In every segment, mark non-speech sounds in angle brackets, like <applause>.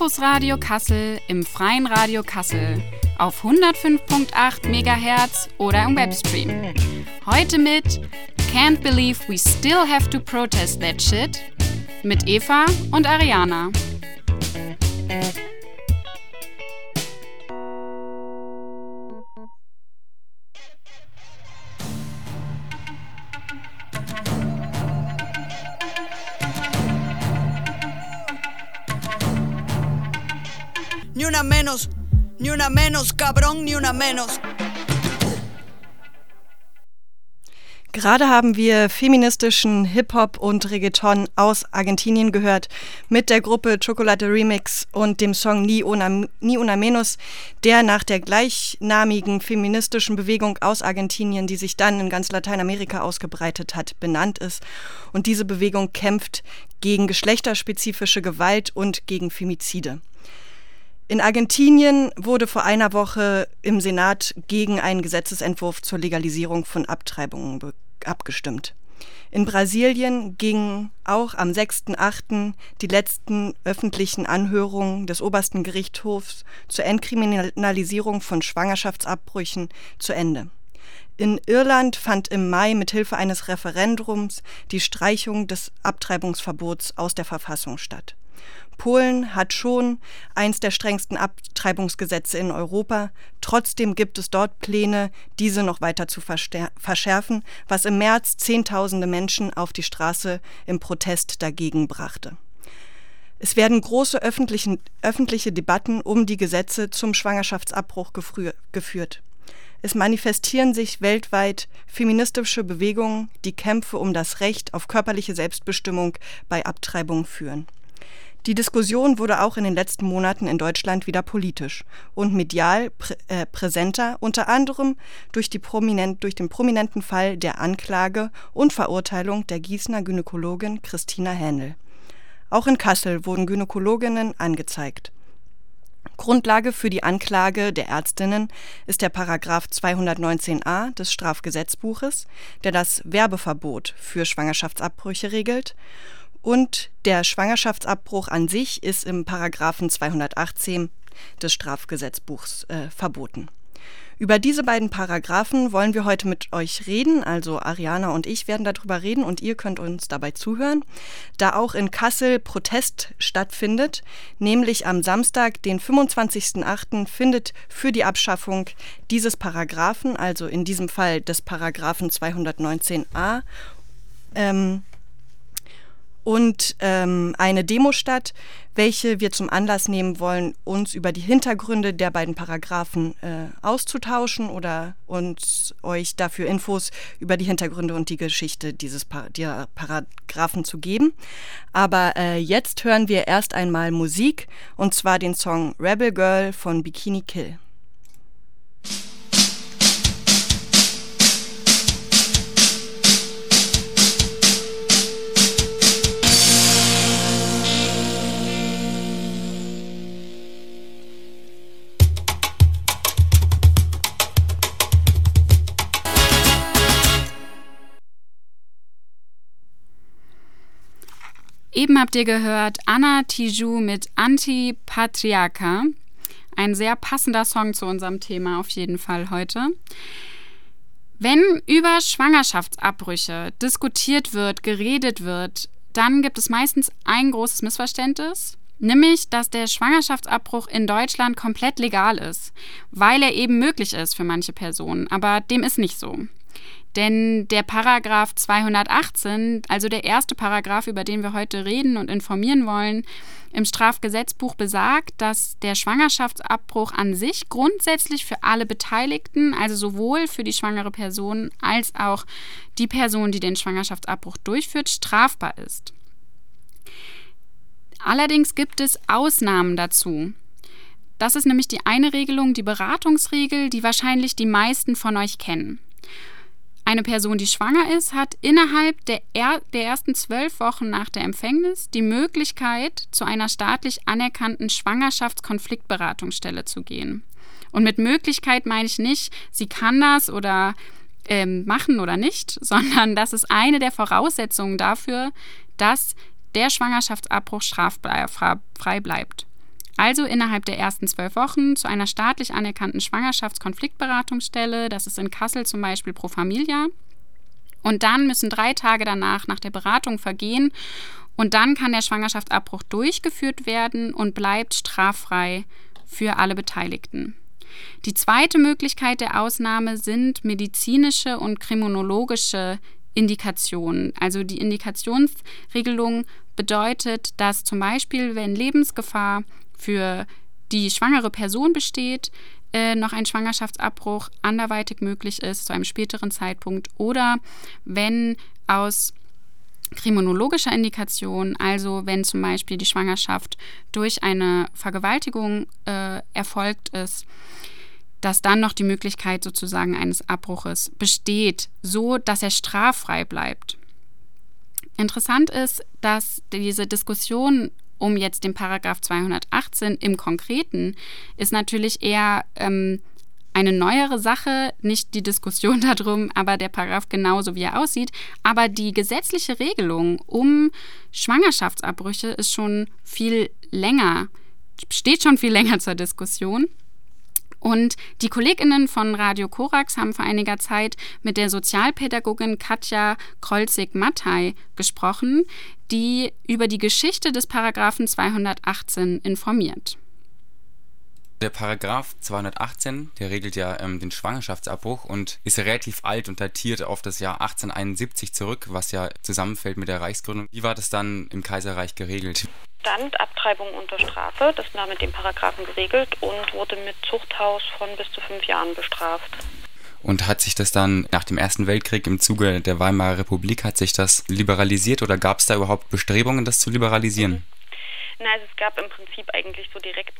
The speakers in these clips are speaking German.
Campus Radio Kassel im Freien Radio Kassel auf 105.8 MHz oder im Webstream. Heute mit Can't Believe We Still Have to Protest That Shit mit Eva und Ariana. Ni una menos, cabrón, ni una menos. Gerade haben wir feministischen Hip-Hop und Reggaeton aus Argentinien gehört mit der Gruppe Chocolate Remix und dem Song Ni Una, Ni Una Menos, der nach der gleichnamigen feministischen Bewegung aus Argentinien, die sich dann in ganz Lateinamerika ausgebreitet hat, benannt ist. Und diese Bewegung kämpft gegen geschlechterspezifische Gewalt und gegen Femizide. In Argentinien wurde vor einer Woche im Senat gegen einen Gesetzesentwurf zur Legalisierung von Abtreibungen abgestimmt. In Brasilien gingen auch am 6.8. die letzten öffentlichen Anhörungen des obersten Gerichtshofs zur Entkriminalisierung von Schwangerschaftsabbrüchen zu Ende. In Irland fand im Mai mithilfe eines Referendums die Streichung des Abtreibungsverbots aus der Verfassung statt. Polen hat schon eins der strengsten Abtreibungsgesetze in Europa. Trotzdem gibt es dort Pläne, diese noch weiter zu verschärfen, was im März Zehntausende Menschen auf die Straße im Protest dagegen brachte. Es werden große öffentliche Debatten um die Gesetze zum Schwangerschaftsabbruch geführt. Es manifestieren sich weltweit feministische Bewegungen, die Kämpfe um das Recht auf körperliche Selbstbestimmung bei Abtreibung führen. Die Diskussion wurde auch in den letzten Monaten in Deutschland wieder politisch und medial prä äh, präsenter, unter anderem durch, prominent, durch den prominenten Fall der Anklage und Verurteilung der Gießener Gynäkologin Christina Händel. Auch in Kassel wurden Gynäkologinnen angezeigt. Grundlage für die Anklage der Ärztinnen ist der Paragraph 219a des Strafgesetzbuches, der das Werbeverbot für Schwangerschaftsabbrüche regelt und der Schwangerschaftsabbruch an sich ist im Paragraphen 218 des Strafgesetzbuchs äh, verboten. Über diese beiden Paragraphen wollen wir heute mit euch reden. Also Ariana und ich werden darüber reden und ihr könnt uns dabei zuhören. Da auch in Kassel Protest stattfindet, nämlich am Samstag, den 25.08., findet für die Abschaffung dieses Paragraphen, also in diesem Fall des Paragraphen 219a, ähm, und ähm, eine Demo statt, welche wir zum Anlass nehmen wollen, uns über die Hintergründe der beiden Paragraphen äh, auszutauschen oder uns euch dafür Infos über die Hintergründe und die Geschichte dieses pa der Paragraphen zu geben. Aber äh, jetzt hören wir erst einmal Musik und zwar den Song Rebel Girl von Bikini Kill. Eben habt ihr gehört Anna Tiju mit Antipatriarcha. Ein sehr passender Song zu unserem Thema auf jeden Fall heute. Wenn über Schwangerschaftsabbrüche diskutiert wird, geredet wird, dann gibt es meistens ein großes Missverständnis, nämlich dass der Schwangerschaftsabbruch in Deutschland komplett legal ist, weil er eben möglich ist für manche Personen, aber dem ist nicht so. Denn der Paragraph 218, also der erste Paragraph, über den wir heute reden und informieren wollen, im Strafgesetzbuch besagt, dass der Schwangerschaftsabbruch an sich grundsätzlich für alle Beteiligten, also sowohl für die schwangere Person als auch die Person, die den Schwangerschaftsabbruch durchführt, strafbar ist. Allerdings gibt es Ausnahmen dazu. Das ist nämlich die eine Regelung, die Beratungsregel, die wahrscheinlich die meisten von euch kennen. Eine Person, die schwanger ist, hat innerhalb der, er der ersten zwölf Wochen nach der Empfängnis die Möglichkeit, zu einer staatlich anerkannten Schwangerschaftskonfliktberatungsstelle zu gehen. Und mit Möglichkeit meine ich nicht, sie kann das oder ähm, machen oder nicht, <laughs> sondern das ist eine der Voraussetzungen dafür, dass der Schwangerschaftsabbruch straffrei bleibt. Also innerhalb der ersten zwölf Wochen zu einer staatlich anerkannten Schwangerschaftskonfliktberatungsstelle, das ist in Kassel zum Beispiel Pro Familia. Und dann müssen drei Tage danach nach der Beratung vergehen und dann kann der Schwangerschaftsabbruch durchgeführt werden und bleibt straffrei für alle Beteiligten. Die zweite Möglichkeit der Ausnahme sind medizinische und kriminologische Indikationen. Also die Indikationsregelung bedeutet, dass zum Beispiel, wenn Lebensgefahr für die schwangere Person besteht, äh, noch ein Schwangerschaftsabbruch anderweitig möglich ist zu einem späteren Zeitpunkt oder wenn aus kriminologischer Indikation, also wenn zum Beispiel die Schwangerschaft durch eine Vergewaltigung äh, erfolgt ist, dass dann noch die Möglichkeit sozusagen eines Abbruches besteht, so dass er straffrei bleibt. Interessant ist, dass diese Diskussion um jetzt den Paragraph 218 im Konkreten ist natürlich eher ähm, eine neuere Sache, nicht die Diskussion <laughs> darum, aber der Paragraph genauso wie er aussieht. Aber die gesetzliche Regelung um Schwangerschaftsabbrüche ist schon viel länger, steht schon viel länger zur Diskussion. Und die KollegInnen von Radio Korax haben vor einiger Zeit mit der Sozialpädagogin Katja Krolzig-Mattei gesprochen, die über die Geschichte des Paragraphen 218 informiert. Der Paragraph 218, der regelt ja ähm, den Schwangerschaftsabbruch und ist relativ alt und datiert auf das Jahr 1871 zurück, was ja zusammenfällt mit der Reichsgründung. Wie war das dann im Kaiserreich geregelt? Stand Abtreibung unter Strafe, das war mit dem Paragraphen geregelt und wurde mit Zuchthaus von bis zu fünf Jahren bestraft. Und hat sich das dann nach dem Ersten Weltkrieg im Zuge der Weimarer Republik, hat sich das liberalisiert oder gab es da überhaupt Bestrebungen, das zu liberalisieren? Mhm. Na, also es gab im Prinzip eigentlich so direkt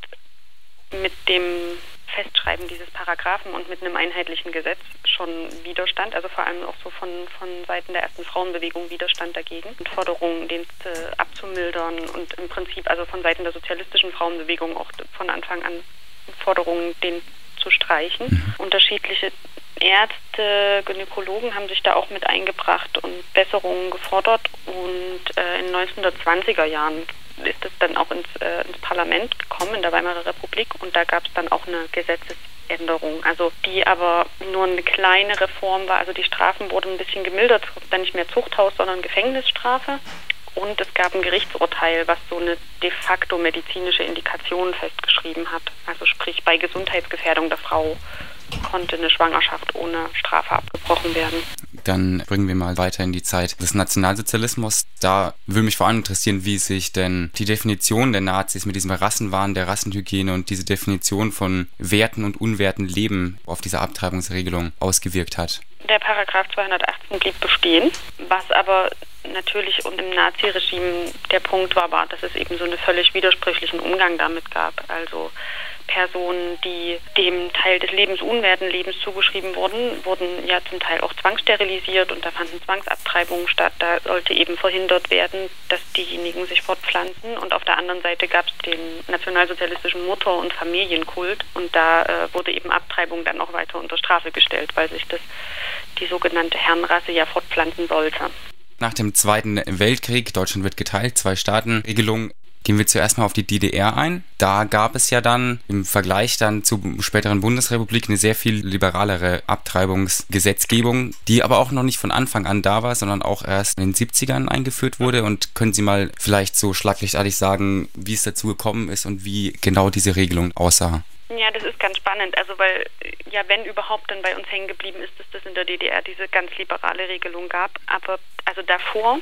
mit dem Festschreiben dieses Paragraphen und mit einem einheitlichen Gesetz schon Widerstand, also vor allem auch so von, von Seiten der ersten Frauenbewegung Widerstand dagegen und Forderungen, den äh, abzumildern und im Prinzip also von Seiten der sozialistischen Frauenbewegung auch von Anfang an Forderungen, den zu streichen. Mhm. Unterschiedliche Ärzte, Gynäkologen haben sich da auch mit eingebracht und Besserungen gefordert und äh, in den 1920er Jahren ist es dann auch ins, äh, ins Parlament gekommen in der Weimarer Republik und da gab es dann auch eine Gesetzesänderung, also die aber nur eine kleine Reform war. Also die Strafen wurden ein bisschen gemildert, es gab dann nicht mehr Zuchthaus, sondern Gefängnisstrafe. Und es gab ein Gerichtsurteil, was so eine de facto medizinische Indikation festgeschrieben hat. Also sprich bei Gesundheitsgefährdung der Frau konnte eine Schwangerschaft ohne Strafe abgebrochen werden. Dann bringen wir mal weiter in die Zeit des Nationalsozialismus. Da würde mich vor allem interessieren, wie sich denn die Definition der Nazis mit diesem Rassenwahn, der Rassenhygiene und diese Definition von Werten und unwerten Leben auf diese Abtreibungsregelung ausgewirkt hat. Der Paragraph 218 blieb bestehen, was aber natürlich und im Naziregime der Punkt war, war, dass es eben so einen völlig widersprüchlichen Umgang damit gab. Also Personen, die dem Teil des Lebens unwerten Lebens zugeschrieben wurden, wurden ja zum Teil auch zwangssterilisiert und da fanden Zwangsabtreibungen statt. Da sollte eben verhindert werden, dass diejenigen sich fortpflanzen. Und auf der anderen Seite gab es den nationalsozialistischen Mutter- und Familienkult und da äh, wurde eben Abtreibung dann noch weiter unter Strafe gestellt, weil sich das die sogenannte Herrenrasse ja fortpflanzen sollte. Nach dem Zweiten Weltkrieg, Deutschland wird geteilt, zwei Staaten-Regelung, Gehen wir zuerst mal auf die DDR ein. Da gab es ja dann im Vergleich dann zur späteren Bundesrepublik eine sehr viel liberalere Abtreibungsgesetzgebung, die aber auch noch nicht von Anfang an da war, sondern auch erst in den 70ern eingeführt wurde. Und können Sie mal vielleicht so schlaglichtartig sagen, wie es dazu gekommen ist und wie genau diese Regelung aussah? Ja, das ist ganz spannend. Also weil ja, wenn überhaupt dann bei uns hängen geblieben ist, dass das in der DDR diese ganz liberale Regelung gab. Aber also davor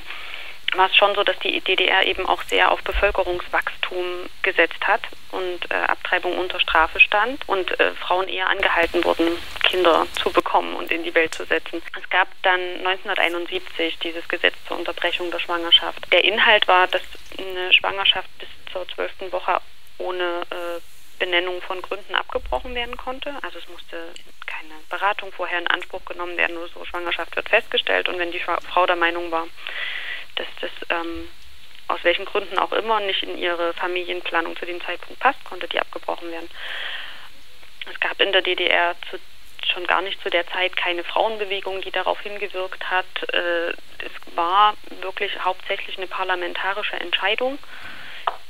war es schon so, dass die DDR eben auch sehr auf Bevölkerungswachstum gesetzt hat und äh, Abtreibung unter Strafe stand und äh, Frauen eher angehalten wurden, Kinder zu bekommen und in die Welt zu setzen. Es gab dann 1971 dieses Gesetz zur Unterbrechung der Schwangerschaft. Der Inhalt war, dass eine Schwangerschaft bis zur zwölften Woche ohne äh, Benennung von Gründen abgebrochen werden konnte. Also es musste keine Beratung vorher in Anspruch genommen werden, nur so Schwangerschaft wird festgestellt und wenn die Frau der Meinung war, dass das ähm, aus welchen Gründen auch immer nicht in ihre Familienplanung zu dem Zeitpunkt passt, konnte die abgebrochen werden. Es gab in der DDR zu, schon gar nicht zu der Zeit keine Frauenbewegung, die darauf hingewirkt hat. Äh, es war wirklich hauptsächlich eine parlamentarische Entscheidung,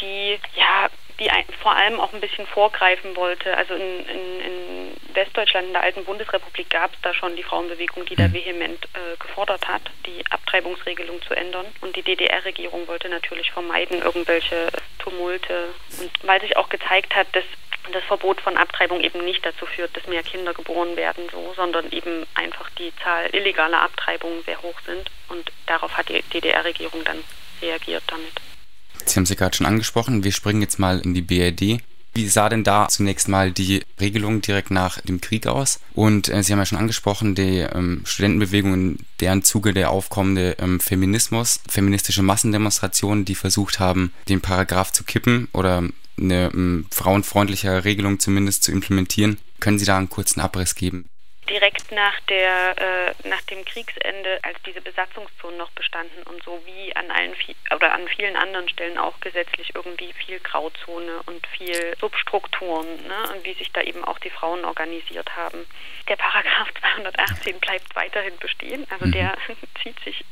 die ja die ein, vor allem auch ein bisschen vorgreifen wollte. Also in, in, in Westdeutschland, in der alten Bundesrepublik, gab es da schon die Frauenbewegung, die da mhm. vehement äh, gefordert hat, die Abtreibungsregelung zu ändern. Und die DDR-Regierung wollte natürlich vermeiden irgendwelche Tumulte. Und weil sich auch gezeigt hat, dass das Verbot von Abtreibung eben nicht dazu führt, dass mehr Kinder geboren werden, so, sondern eben einfach die Zahl illegaler Abtreibungen sehr hoch sind. Und darauf hat die DDR-Regierung dann reagiert damit. Sie haben sie gerade schon angesprochen. Wir springen jetzt mal in die BRD. Wie sah denn da zunächst mal die Regelung direkt nach dem Krieg aus? Und äh, Sie haben ja schon angesprochen, die ähm, Studentenbewegung, in deren Zuge der aufkommende ähm, Feminismus, feministische Massendemonstrationen, die versucht haben, den Paragraph zu kippen oder eine ähm, frauenfreundliche Regelung zumindest zu implementieren. Können Sie da einen kurzen Abriss geben? Direkt nach der äh, nach dem Kriegsende, als diese Besatzungszonen noch bestanden und so wie an allen oder an vielen anderen Stellen auch gesetzlich irgendwie viel Grauzone und viel Substrukturen, ne, und wie sich da eben auch die Frauen organisiert haben. Der Paragraph <laughs> 218 bleibt weiterhin bestehen, also mhm. der <laughs> zieht sich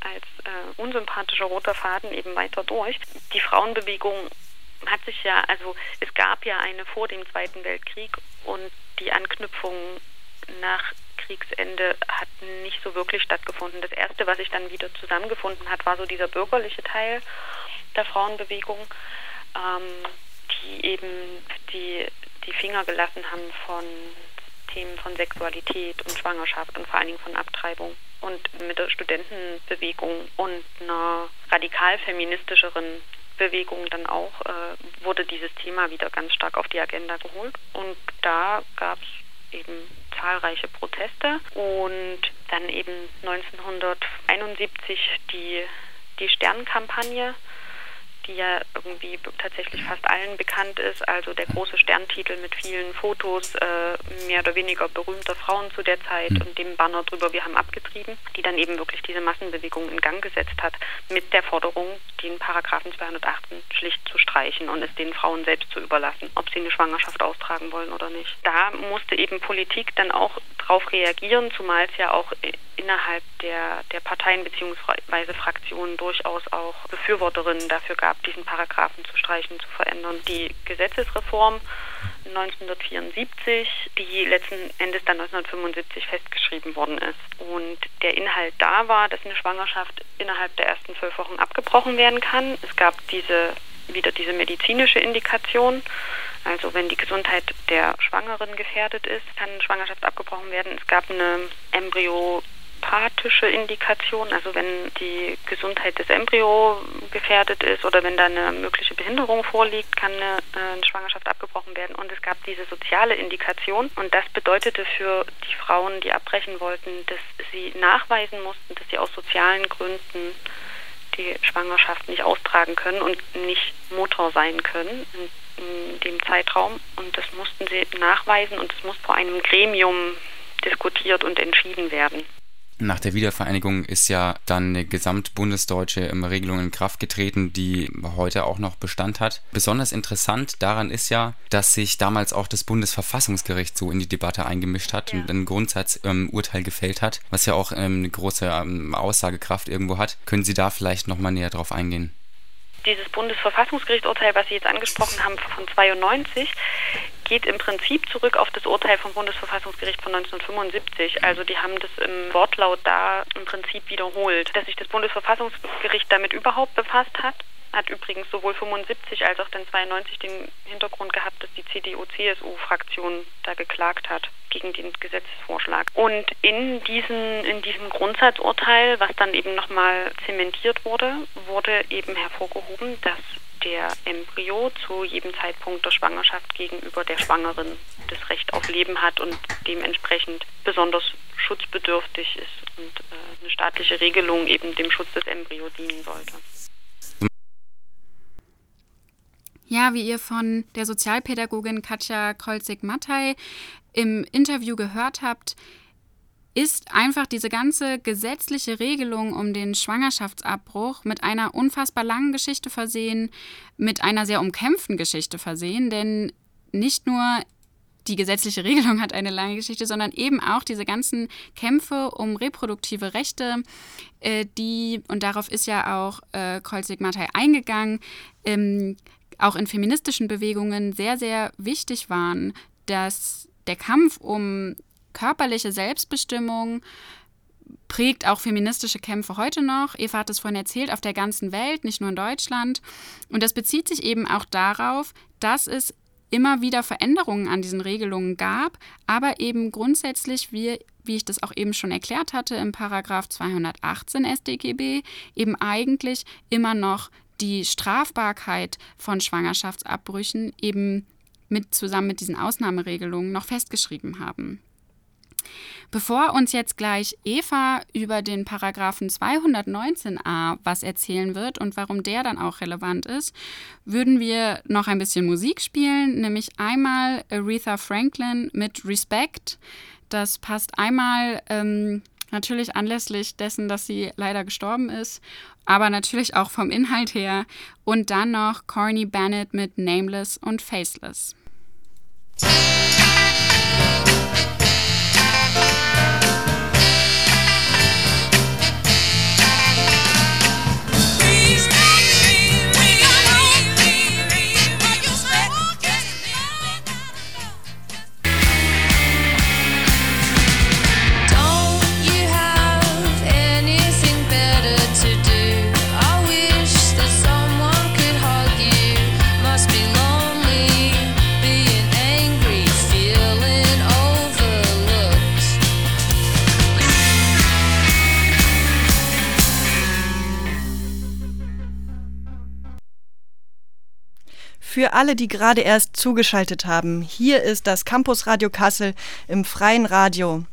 als äh, unsympathischer roter Faden eben weiter durch. Die Frauenbewegung hat sich ja, also es gab ja eine vor dem Zweiten Weltkrieg und die Anknüpfung nach Kriegsende hat nicht so wirklich stattgefunden. Das erste, was sich dann wieder zusammengefunden hat, war so dieser bürgerliche Teil der Frauenbewegung, ähm, die eben die, die Finger gelassen haben von Themen von Sexualität und Schwangerschaft und vor allen Dingen von Abtreibung. Und mit der Studentenbewegung und einer radikal feministischeren Bewegung dann auch äh, wurde dieses Thema wieder ganz stark auf die Agenda geholt. Und da gab es eben zahlreiche Proteste und dann eben 1971 die, die Sternkampagne, die ja irgendwie tatsächlich fast allen bekannt ist. Also der große Sterntitel mit vielen Fotos äh, mehr oder weniger berühmter Frauen zu der Zeit mhm. und dem Banner drüber, wir haben abgetrieben, die dann eben wirklich diese Massenbewegung in Gang gesetzt hat, mit der Forderung, den Paragraphen 218 schlicht zu streichen und es den Frauen selbst zu überlassen, ob sie eine Schwangerschaft austragen wollen oder nicht. Da musste eben Politik dann auch darauf reagieren, zumal es ja auch innerhalb der, der Parteien bzw. Fraktionen durchaus auch Befürworterinnen dafür gab, diesen Paragraphen zu streichen, zu verändern. Die Gesetzesreform 1974, die letzten Endes dann 1975 festgeschrieben worden ist. Und der Inhalt da war, dass eine Schwangerschaft innerhalb der ersten zwölf Wochen abgebrochen werden kann. Es gab diese wieder diese medizinische Indikation. Also wenn die Gesundheit der Schwangeren gefährdet ist, kann Schwangerschaft abgebrochen werden. Es gab eine Embryo pathische Indikation, also wenn die Gesundheit des Embryo gefährdet ist oder wenn da eine mögliche Behinderung vorliegt, kann eine, äh, eine, Schwangerschaft abgebrochen werden. Und es gab diese soziale Indikation und das bedeutete für die Frauen, die abbrechen wollten, dass sie nachweisen mussten, dass sie aus sozialen Gründen die Schwangerschaft nicht austragen können und nicht Mutter sein können in, in dem Zeitraum. Und das mussten sie nachweisen und es muss vor einem Gremium diskutiert und entschieden werden. Nach der Wiedervereinigung ist ja dann eine gesamtbundesdeutsche ähm, Regelung in Kraft getreten, die heute auch noch Bestand hat. Besonders interessant daran ist ja, dass sich damals auch das Bundesverfassungsgericht so in die Debatte eingemischt hat ja. und ein Grundsatzurteil ähm, gefällt hat, was ja auch ähm, eine große ähm, Aussagekraft irgendwo hat. Können Sie da vielleicht nochmal näher drauf eingehen? Dieses Bundesverfassungsgerichtsurteil, was Sie jetzt angesprochen haben, von 92, geht im Prinzip zurück auf das Urteil vom Bundesverfassungsgericht von 1975. Also die haben das im Wortlaut da im Prinzip wiederholt. Dass sich das Bundesverfassungsgericht damit überhaupt befasst hat, hat übrigens sowohl 75 als auch dann 92 den Hintergrund gehabt, dass die CDU-CSU-Fraktion da geklagt hat gegen den Gesetzesvorschlag. Und in, diesen, in diesem Grundsatzurteil, was dann eben nochmal zementiert wurde, wurde eben hervorgehoben, dass der Embryo zu jedem Zeitpunkt der Schwangerschaft gegenüber der Schwangeren das Recht auf Leben hat und dementsprechend besonders schutzbedürftig ist und äh, eine staatliche Regelung eben dem Schutz des Embryos dienen sollte. Ja, wie ihr von der Sozialpädagogin Katja Kolzig-Mattei im Interview gehört habt, ist einfach diese ganze gesetzliche Regelung um den Schwangerschaftsabbruch mit einer unfassbar langen Geschichte versehen, mit einer sehr umkämpften Geschichte versehen, denn nicht nur die gesetzliche <laughs> Regelung hat eine lange Geschichte, sondern eben auch diese ganzen Kämpfe um reproduktive Rechte, äh, die, und darauf ist ja auch äh, Kolzig-Mattei eingegangen, ähm, auch in feministischen Bewegungen sehr, sehr wichtig waren, dass der Kampf um körperliche Selbstbestimmung prägt auch feministische Kämpfe heute noch. Eva hat es vorhin erzählt, auf der ganzen Welt, nicht nur in Deutschland. Und das bezieht sich eben auch darauf, dass es immer wieder Veränderungen an diesen Regelungen gab, aber eben grundsätzlich, wie, wie ich das auch eben schon erklärt hatte, im Paragraph 218 StGB eben eigentlich immer noch die Strafbarkeit von Schwangerschaftsabbrüchen eben mit zusammen mit diesen Ausnahmeregelungen noch festgeschrieben haben. Bevor uns jetzt gleich Eva über den Paragraphen 219a was erzählen wird und warum der dann auch relevant ist, würden wir noch ein bisschen Musik spielen, nämlich einmal Aretha Franklin mit Respect. Das passt einmal ähm, natürlich anlässlich dessen, dass sie leider gestorben ist, aber natürlich auch vom Inhalt her. Und dann noch Corny Bennett mit Nameless und Faceless. Alle, die gerade erst zugeschaltet haben, hier ist das Campus Radio Kassel im freien Radio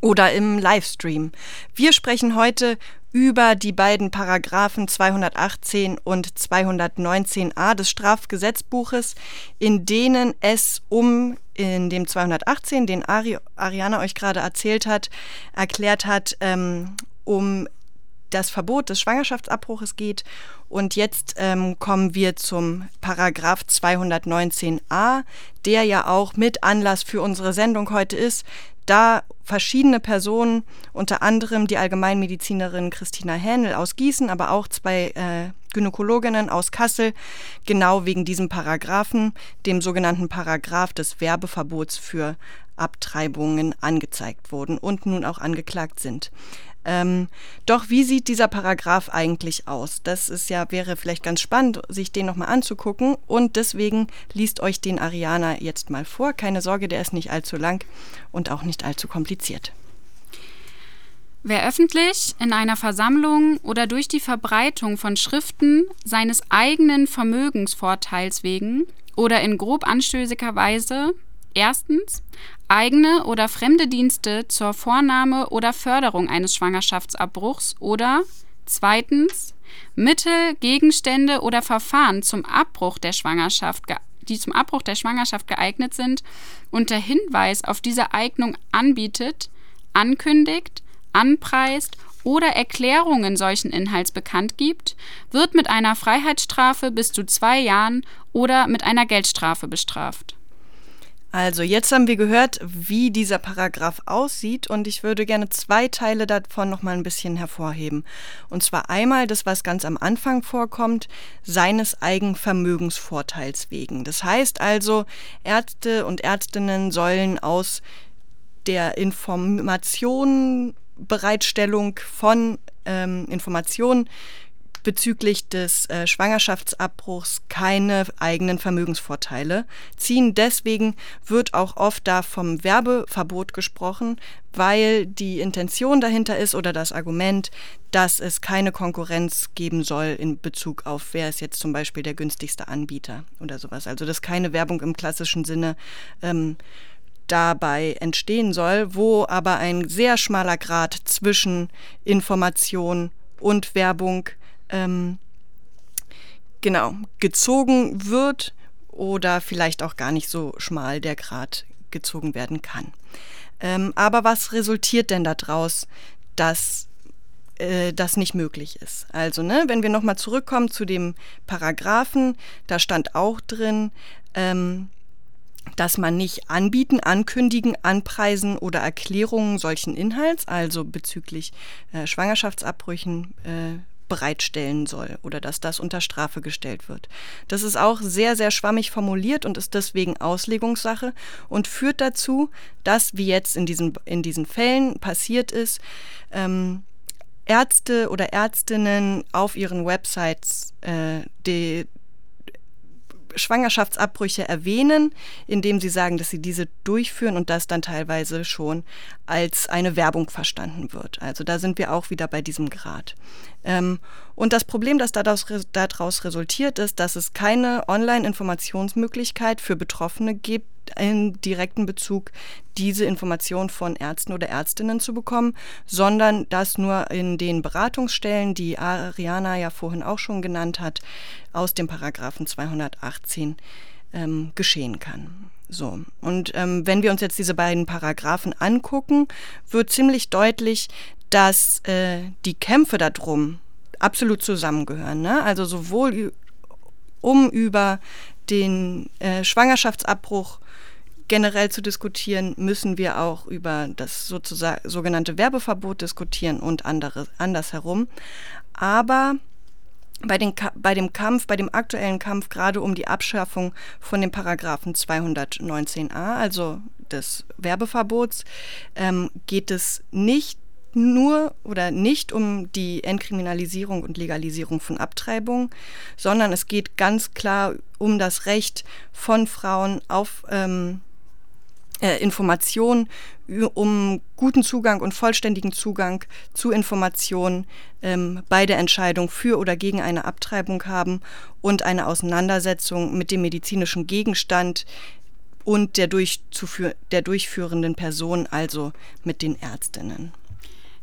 oder im Livestream. Wir sprechen heute über die beiden Paragraphen 218 und 219a des Strafgesetzbuches, in denen es um in dem 218, den Ari Ariana euch gerade erzählt hat, erklärt hat, ähm, um das Verbot des Schwangerschaftsabbruches geht. Und jetzt ähm, kommen wir zum Paragraph 219a, der ja auch mit Anlass für unsere Sendung heute ist, da verschiedene Personen, unter anderem die Allgemeinmedizinerin Christina Hähnel aus Gießen, aber auch zwei äh, Gynäkologinnen aus Kassel, genau wegen diesem Paragraphen, dem sogenannten Paragraph des Werbeverbots für Abtreibungen angezeigt wurden und nun auch angeklagt sind. Ähm, doch wie sieht dieser Paragraph eigentlich aus? Das ist ja, wäre vielleicht ganz spannend, sich den nochmal anzugucken. Und deswegen liest euch den Ariana jetzt mal vor. Keine Sorge, der ist nicht allzu lang und auch nicht allzu kompliziert. Wer öffentlich in einer Versammlung oder durch die Verbreitung von Schriften seines eigenen Vermögensvorteils wegen oder in grob anstößiger Weise erstens eigene oder fremde Dienste zur Vornahme oder Förderung eines Schwangerschaftsabbruchs oder zweitens Mittel, Gegenstände oder Verfahren zum Abbruch der Schwangerschaft, die zum Abbruch der Schwangerschaft geeignet sind, unter Hinweis auf diese Eignung anbietet, ankündigt, anpreist oder Erklärungen solchen Inhalts bekannt gibt, wird mit einer Freiheitsstrafe bis zu zwei Jahren oder mit einer Geldstrafe bestraft. Also, jetzt haben wir gehört, wie dieser Paragraph aussieht und ich würde gerne zwei Teile davon noch mal ein bisschen hervorheben. Und zwar einmal das, was ganz am Anfang vorkommt, seines Eigenvermögensvorteils wegen. Das heißt also, Ärzte und Ärztinnen sollen aus der Information, Bereitstellung von ähm, Informationen bezüglich des äh, Schwangerschaftsabbruchs keine eigenen Vermögensvorteile ziehen. Deswegen wird auch oft da vom Werbeverbot gesprochen, weil die Intention dahinter ist oder das Argument, dass es keine Konkurrenz geben soll in Bezug auf, wer ist jetzt zum Beispiel der günstigste Anbieter oder sowas. Also dass keine Werbung im klassischen Sinne ähm, dabei entstehen soll, wo aber ein sehr schmaler Grad zwischen Information und Werbung ähm, genau gezogen wird oder vielleicht auch gar nicht so schmal der Grat gezogen werden kann. Ähm, aber was resultiert denn daraus, dass äh, das nicht möglich ist? Also, ne, wenn wir nochmal zurückkommen zu dem Paragraphen, da stand auch drin, ähm, dass man nicht anbieten, ankündigen, anpreisen oder Erklärungen solchen Inhalts, also bezüglich äh, Schwangerschaftsabbrüchen, äh, bereitstellen soll oder dass das unter Strafe gestellt wird. Das ist auch sehr, sehr schwammig formuliert und ist deswegen Auslegungssache und führt dazu, dass, wie jetzt in diesen, in diesen Fällen passiert ist, ähm, Ärzte oder Ärztinnen auf ihren Websites äh, die Schwangerschaftsabbrüche erwähnen, indem sie sagen, dass sie diese durchführen und das dann teilweise schon als eine Werbung verstanden wird. Also da sind wir auch wieder bei diesem Grad. Ähm, und das Problem, das daraus, daraus resultiert, ist, dass es keine Online-Informationsmöglichkeit für Betroffene gibt, in direkten Bezug diese Information von Ärzten oder Ärztinnen zu bekommen, sondern das nur in den Beratungsstellen, die Ariana ja vorhin auch schon genannt hat, aus dem Paragraphen 218 ähm, geschehen kann. So. Und ähm, wenn wir uns jetzt diese beiden Paragraphen angucken, wird ziemlich deutlich, dass äh, die Kämpfe darum absolut zusammengehören. Ne? Also sowohl um über den äh, Schwangerschaftsabbruch generell zu diskutieren, müssen wir auch über das sozusagen sogenannte Werbeverbot diskutieren und andere, andersherum. Aber bei, den, bei dem Kampf, bei dem aktuellen Kampf gerade um die Abschaffung von dem Paragraphen 219a, also des Werbeverbots, ähm, geht es nicht nur oder nicht um die Entkriminalisierung und Legalisierung von Abtreibung, sondern es geht ganz klar um das Recht von Frauen auf ähm, äh, Informationen, um guten Zugang und vollständigen Zugang zu Informationen ähm, bei der Entscheidung für oder gegen eine Abtreibung haben und eine Auseinandersetzung mit dem medizinischen Gegenstand und der, der durchführenden Person, also mit den Ärztinnen.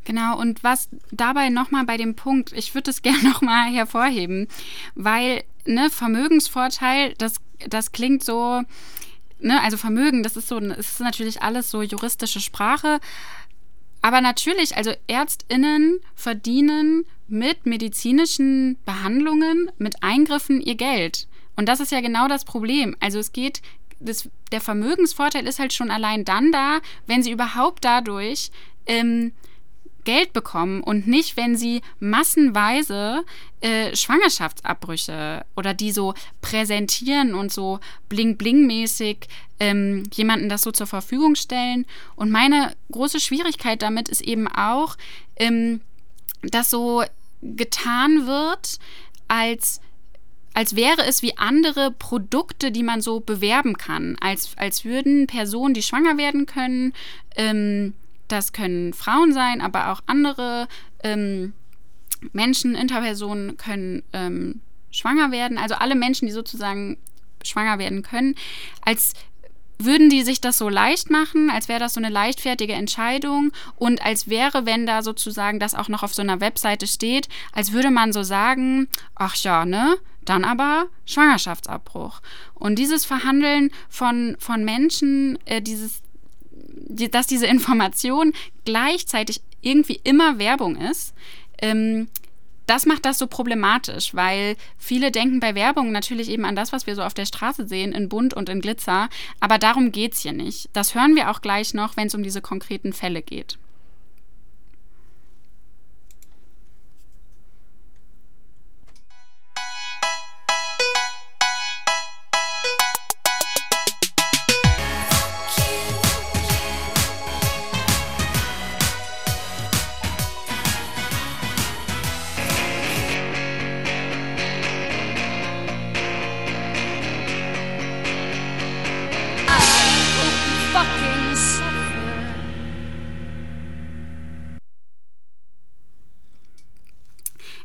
Genau, und was dabei nochmal bei dem Punkt, ich würde es <laughs> gerne nochmal hervorheben, weil ne, Vermögensvorteil, das, das klingt so, ne, also Vermögen, das ist so, es ist natürlich alles so juristische Sprache. Aber natürlich, also ÄrztInnen verdienen mit medizinischen Behandlungen, mit Eingriffen ihr Geld. Und das ist ja genau das Problem. Also es geht, das, der Vermögensvorteil ist halt schon allein dann da, wenn sie überhaupt dadurch ähm, Geld bekommen und nicht, wenn sie massenweise äh, Schwangerschaftsabbrüche oder die so präsentieren und so bling-bling-mäßig ähm, jemanden das so zur Verfügung stellen. Und meine große Schwierigkeit damit ist eben auch, ähm, dass so getan wird, als als wäre es wie andere Produkte, die man so bewerben kann, als, als würden Personen, die schwanger werden können, ähm, das können Frauen sein, aber auch andere ähm, Menschen, Interpersonen können ähm, schwanger werden. Also alle Menschen, die sozusagen schwanger werden können, als würden die sich das so leicht machen, als wäre das so eine leichtfertige Entscheidung und als wäre, wenn da sozusagen das auch noch auf so einer Webseite steht, als würde man so sagen, ach ja, ne, dann aber Schwangerschaftsabbruch. Und dieses Verhandeln von, von Menschen, äh, dieses dass diese Information gleichzeitig irgendwie immer Werbung ist, ähm, das macht das so problematisch, weil viele denken bei Werbung natürlich eben an das, was wir so auf der Straße sehen, in Bunt und in Glitzer. Aber darum geht es hier nicht. Das hören wir auch gleich noch, wenn es um diese konkreten Fälle geht.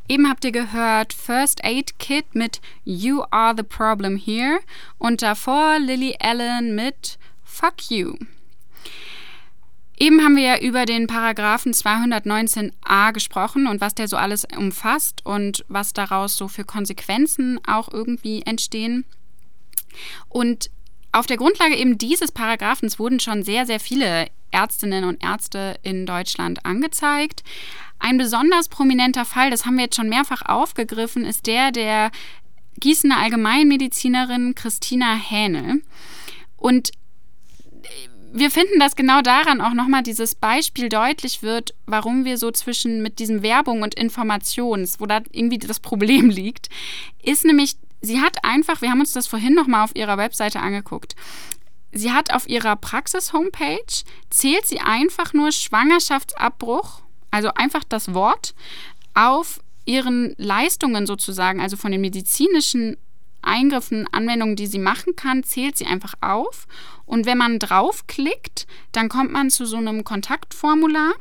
Eben habt ihr gehört First Aid Kit mit You Are the Problem Here und davor Lily Allen mit Fuck You. Eben haben wir ja über den Paragraphen 219a gesprochen und was der so alles umfasst und was daraus so für Konsequenzen auch irgendwie entstehen. Und auf der Grundlage eben dieses Paragraphens wurden schon sehr, sehr viele Ärztinnen und Ärzte in Deutschland angezeigt. Ein besonders prominenter Fall, das haben wir jetzt schon mehrfach aufgegriffen, ist der der Gießener Allgemeinmedizinerin Christina Hähnel. Und wir finden, dass genau daran auch nochmal dieses Beispiel deutlich wird, warum wir so zwischen mit diesem Werbung und Informations, wo da irgendwie das Problem <laughs> liegt, ist nämlich, sie hat einfach, wir haben uns das vorhin nochmal auf ihrer Webseite angeguckt, sie hat auf ihrer Praxis-Homepage, zählt sie einfach nur Schwangerschaftsabbruch, also einfach das Wort, auf ihren Leistungen sozusagen, also von den medizinischen Eingriffen, Anwendungen, die sie machen kann, zählt sie einfach auf. Und wenn man draufklickt, dann kommt man zu so einem Kontaktformular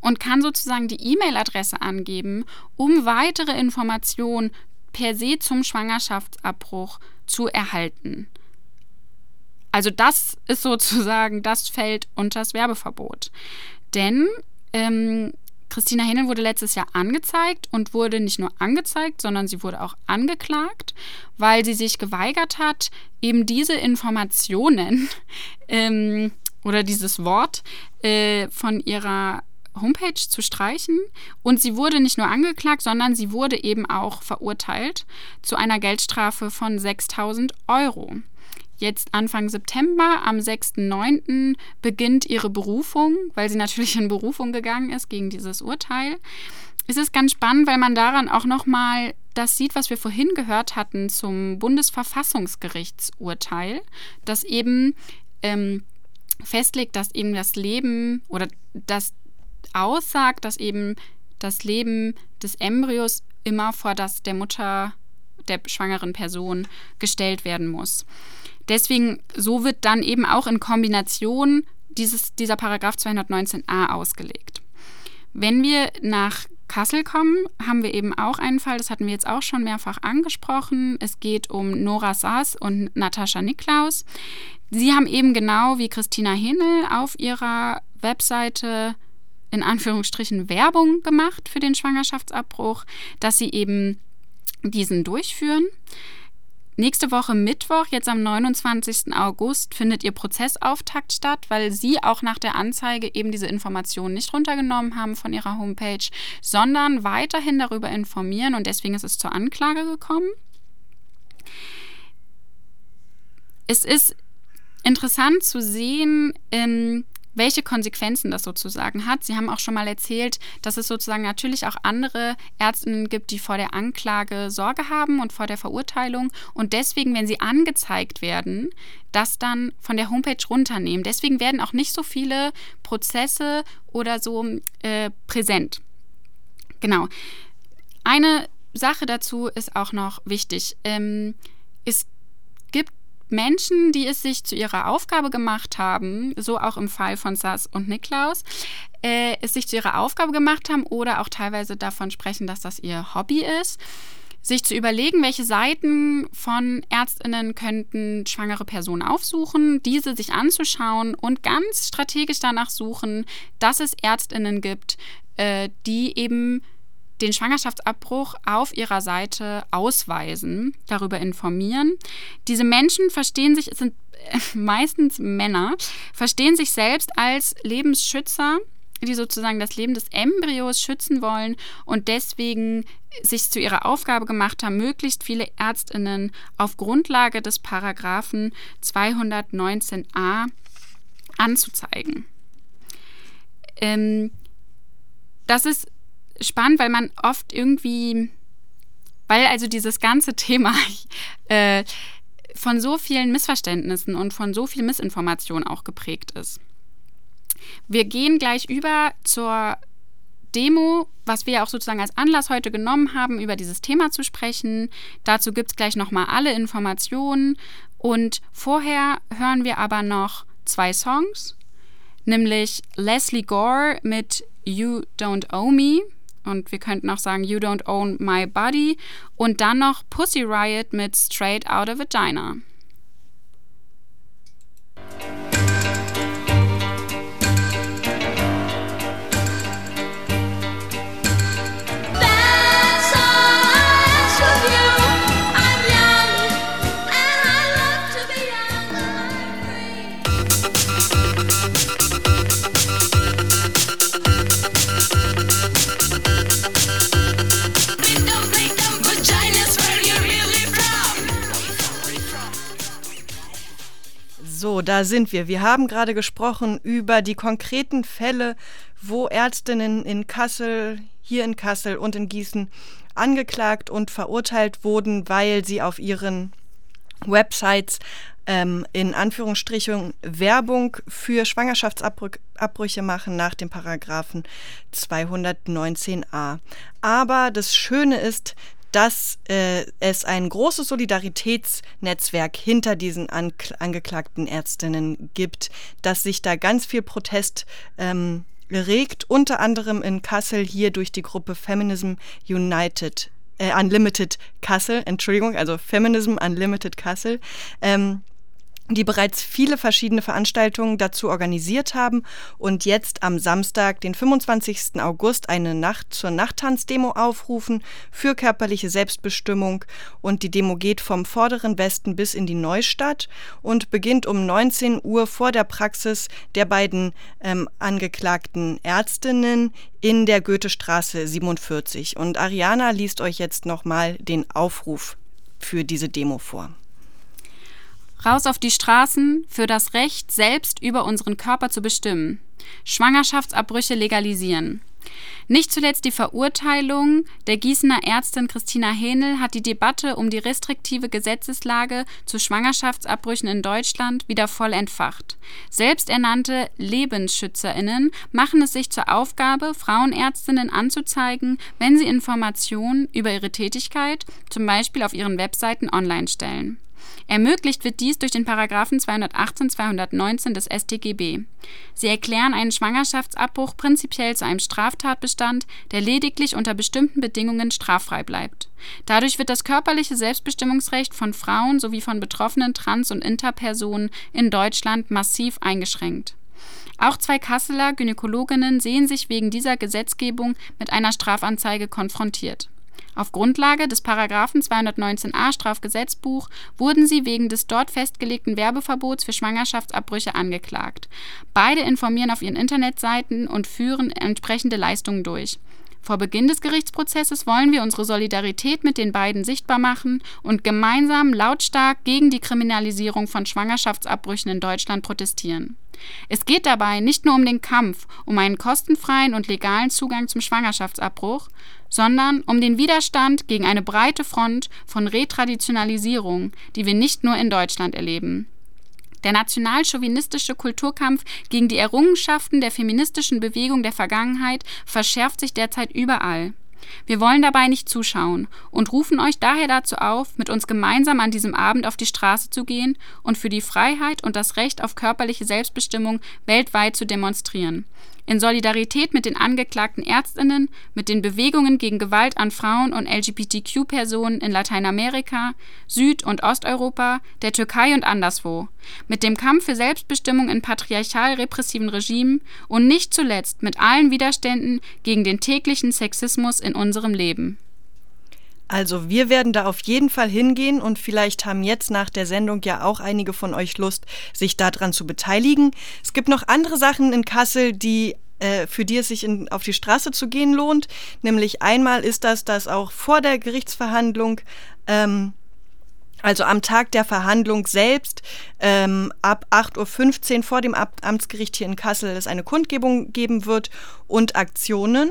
und kann sozusagen die E-Mail-Adresse angeben, um weitere Informationen per se zum Schwangerschaftsabbruch zu erhalten. Also das ist sozusagen, das fällt unter das Werbeverbot. Denn ähm, Christina Hennel wurde letztes Jahr angezeigt und wurde nicht nur angezeigt, sondern sie wurde auch angeklagt, weil sie sich geweigert hat, eben diese Informationen <laughs> ähm, oder dieses Wort äh, von ihrer Homepage zu streichen. Und sie wurde nicht nur angeklagt, sondern sie wurde eben auch verurteilt zu einer Geldstrafe von 6000 Euro. Jetzt Anfang September, am 6.9. beginnt ihre Berufung, weil sie natürlich in Berufung gegangen ist gegen dieses Urteil. Es ist ganz spannend, weil man daran auch nochmal das sieht, was wir vorhin gehört hatten zum Bundesverfassungsgerichtsurteil, das eben ähm, festlegt, dass eben das Leben oder das aussagt, dass eben das Leben des Embryos immer vor das der Mutter der schwangeren Person gestellt werden muss. Deswegen, so wird dann eben auch in Kombination dieses, dieser Paragraph 219a ausgelegt. Wenn wir nach Kassel kommen, haben wir eben auch einen Fall, das hatten wir jetzt auch schon mehrfach angesprochen. Es geht um Nora Saas und Natascha Niklaus. Sie haben eben genau wie Christina Hinnel auf ihrer Webseite in Anführungsstrichen Werbung gemacht für den Schwangerschaftsabbruch, dass sie eben diesen durchführen. Nächste Woche Mittwoch, jetzt am 29. August, findet ihr Prozessauftakt statt, weil Sie auch nach der Anzeige eben diese Informationen nicht runtergenommen haben von Ihrer Homepage, sondern weiterhin darüber informieren und deswegen ist es zur Anklage gekommen. Es ist interessant zu sehen, ähm, welche Konsequenzen das sozusagen hat. Sie haben auch schon mal erzählt, dass es sozusagen natürlich auch andere Ärztinnen gibt, die vor der Anklage Sorge haben und vor der Verurteilung und deswegen, wenn sie angezeigt werden, das dann von der Homepage runternehmen. Deswegen werden auch nicht so viele Prozesse oder so äh, präsent. Genau. Eine Sache dazu ist auch noch wichtig. Ähm, es Menschen, die es sich zu ihrer Aufgabe gemacht haben, so auch im Fall von Sass und Niklaus, äh, es sich zu ihrer Aufgabe gemacht haben oder auch teilweise davon sprechen, dass das ihr Hobby ist, sich zu überlegen, welche Seiten von Ärztinnen könnten schwangere Personen aufsuchen, diese sich anzuschauen und ganz strategisch danach suchen, dass es Ärztinnen gibt, äh, die eben den Schwangerschaftsabbruch auf ihrer Seite ausweisen, darüber informieren. Diese Menschen verstehen sich, es sind <laughs> meistens Männer, verstehen sich selbst als Lebensschützer, die sozusagen das Leben des Embryos schützen wollen und deswegen sich zu ihrer Aufgabe gemacht haben, möglichst viele Ärztinnen auf Grundlage des Paragraphen 219a anzuzeigen. Ähm, das ist spannend, weil man oft irgendwie, weil also dieses ganze <laughs> Thema äh, von so vielen Missverständnissen und von so viel Missinformation auch geprägt ist. Wir gehen gleich über zur Demo, was wir auch sozusagen als Anlass heute genommen haben, über dieses Thema zu sprechen. Dazu gibt es gleich nochmal alle Informationen. Und vorher hören wir aber noch zwei Songs, nämlich Leslie Gore mit You Don't Owe Me und wir könnten auch sagen You Don't Own My Body und dann noch Pussy Riot mit Straight Out of Vagina. Da sind wir. Wir haben gerade gesprochen über die konkreten Fälle, wo Ärztinnen in Kassel, hier in Kassel und in Gießen angeklagt und verurteilt wurden, weil sie auf ihren Websites ähm, in Anführungsstrichen Werbung für Schwangerschaftsabbrüche machen nach dem Paragraphen 219a. Aber das Schöne ist, dass äh, es ein großes Solidaritätsnetzwerk hinter diesen angeklagten Ärztinnen gibt, dass sich da ganz viel Protest ähm, regt, unter anderem in Kassel hier durch die Gruppe Feminism United, äh, Unlimited Kassel, Entschuldigung, also Feminism Unlimited Kassel. Ähm, die bereits viele verschiedene Veranstaltungen dazu organisiert haben und jetzt am Samstag, den 25. August, eine Nacht zur Nachttanzdemo aufrufen für körperliche Selbstbestimmung. Und die Demo geht vom vorderen Westen bis in die Neustadt und beginnt um 19 Uhr vor der Praxis der beiden ähm, angeklagten Ärztinnen in der Goethestraße 47. Und Ariana liest euch jetzt nochmal den Aufruf für diese Demo vor. Raus auf die Straßen für das Recht, selbst über unseren Körper zu bestimmen. Schwangerschaftsabbrüche legalisieren. Nicht zuletzt die Verurteilung der Gießener Ärztin Christina Hähnel hat die Debatte um die restriktive Gesetzeslage zu Schwangerschaftsabbrüchen in Deutschland wieder voll entfacht. Selbsternannte Lebensschützerinnen machen es sich zur Aufgabe, Frauenärztinnen anzuzeigen, wenn sie Informationen über ihre Tätigkeit, zum Beispiel auf ihren Webseiten, online stellen. Ermöglicht wird dies durch den Paragraphen 218 219 des StGB. Sie erklären einen Schwangerschaftsabbruch prinzipiell zu einem Straftatbestand, der lediglich unter bestimmten Bedingungen straffrei bleibt. Dadurch wird das körperliche Selbstbestimmungsrecht von Frauen sowie von betroffenen Trans- und Interpersonen in Deutschland massiv eingeschränkt. Auch zwei Kasseler Gynäkologinnen sehen sich wegen dieser Gesetzgebung mit einer Strafanzeige konfrontiert auf Grundlage des Paragraphen 219a Strafgesetzbuch wurden sie wegen des dort festgelegten Werbeverbots für Schwangerschaftsabbrüche angeklagt. Beide informieren auf ihren Internetseiten und führen entsprechende Leistungen durch. Vor Beginn des Gerichtsprozesses wollen wir unsere Solidarität mit den beiden sichtbar machen und gemeinsam lautstark gegen die Kriminalisierung von Schwangerschaftsabbrüchen in Deutschland protestieren. Es geht dabei nicht nur um den Kampf um einen kostenfreien und legalen Zugang zum Schwangerschaftsabbruch, sondern um den Widerstand gegen eine breite Front von Retraditionalisierung, die wir nicht nur in Deutschland erleben. Der nationalchauvinistische Kulturkampf gegen die Errungenschaften der feministischen Bewegung der Vergangenheit verschärft sich derzeit überall. Wir wollen dabei nicht zuschauen und rufen euch daher dazu auf, mit uns gemeinsam an diesem Abend auf die Straße zu gehen und für die Freiheit und das Recht auf körperliche Selbstbestimmung weltweit zu demonstrieren in Solidarität mit den angeklagten Ärztinnen, mit den Bewegungen gegen Gewalt an Frauen und LGBTQ-Personen in Lateinamerika, Süd- und Osteuropa, der Türkei und anderswo, mit dem Kampf für Selbstbestimmung in patriarchal repressiven Regimen und nicht zuletzt mit allen Widerständen gegen den täglichen Sexismus in unserem Leben. Also wir werden da auf jeden Fall hingehen und vielleicht haben jetzt nach der Sendung ja auch einige von euch Lust, sich daran zu beteiligen. Es gibt noch andere Sachen in Kassel, die äh, für die es sich in, auf die Straße zu gehen lohnt. Nämlich einmal ist das, dass auch vor der Gerichtsverhandlung ähm, also am Tag der Verhandlung selbst ähm, ab 8.15 Uhr vor dem Amtsgericht hier in Kassel es eine Kundgebung geben wird und Aktionen.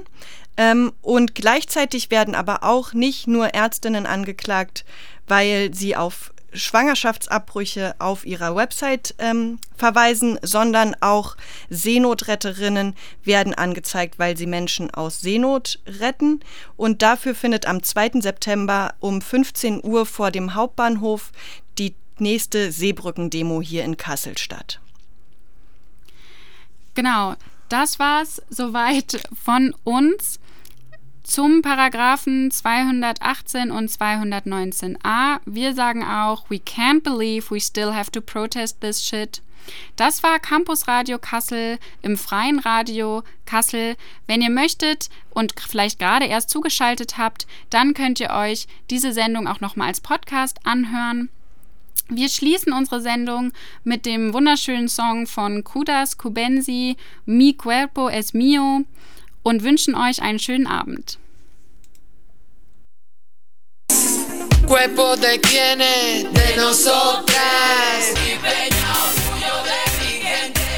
Ähm, und gleichzeitig werden aber auch nicht nur Ärztinnen angeklagt, weil sie auf Schwangerschaftsabbrüche auf ihrer Website ähm, verweisen, sondern auch Seenotretterinnen werden angezeigt, weil sie Menschen aus Seenot retten. Und dafür findet am 2. September um 15 Uhr vor dem Hauptbahnhof die nächste Seebrückendemo hier in Kassel statt. Genau, das war's soweit von uns. Zum Paragraphen 218 und 219a. Wir sagen auch, we can't believe we still have to protest this shit. Das war Campus Radio Kassel im freien Radio Kassel. Wenn ihr möchtet und vielleicht gerade erst zugeschaltet habt, dann könnt ihr euch diese Sendung auch nochmal als Podcast anhören. Wir schließen unsere Sendung mit dem wunderschönen Song von Kudas Kubensi, Mi Cuerpo es Mio und wünschen euch einen schönen Abend. De quienes, de nosotras. yo le dije